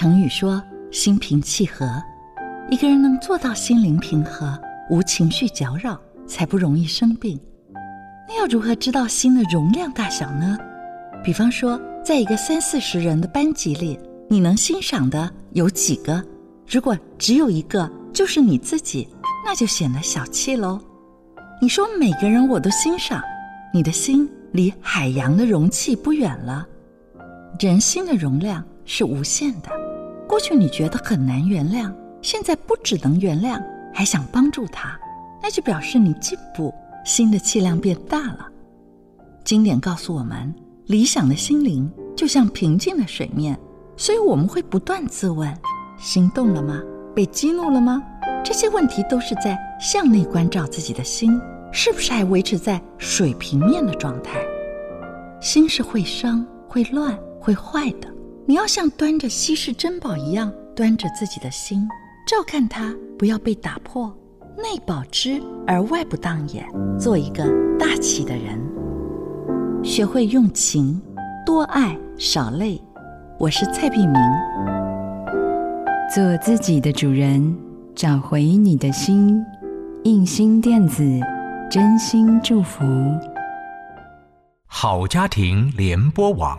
成语说“心平气和”，一个人能做到心灵平和、无情绪搅扰，才不容易生病。那要如何知道心的容量大小呢？比方说，在一个三四十人的班级里，你能欣赏的有几个？如果只有一个，就是你自己，那就显得小气喽。你说每个人我都欣赏，你的心离海洋的容器不远了。人心的容量是无限的。过去你觉得很难原谅，现在不只能原谅，还想帮助他，那就表示你进步，心的气量变大了。经典告诉我们，理想的心灵就像平静的水面，所以我们会不断自问：心动了吗？被激怒了吗？这些问题都是在向内关照自己的心，是不是还维持在水平面的状态？心是会伤、会乱、会坏的。你要像端着稀世珍宝一样端着自己的心，照看它，不要被打破，内保之而外不当也。做一个大气的人，学会用情，多爱少累。我是蔡碧明，做自己的主人，找回你的心。印心电子，真心祝福。好家庭联播网。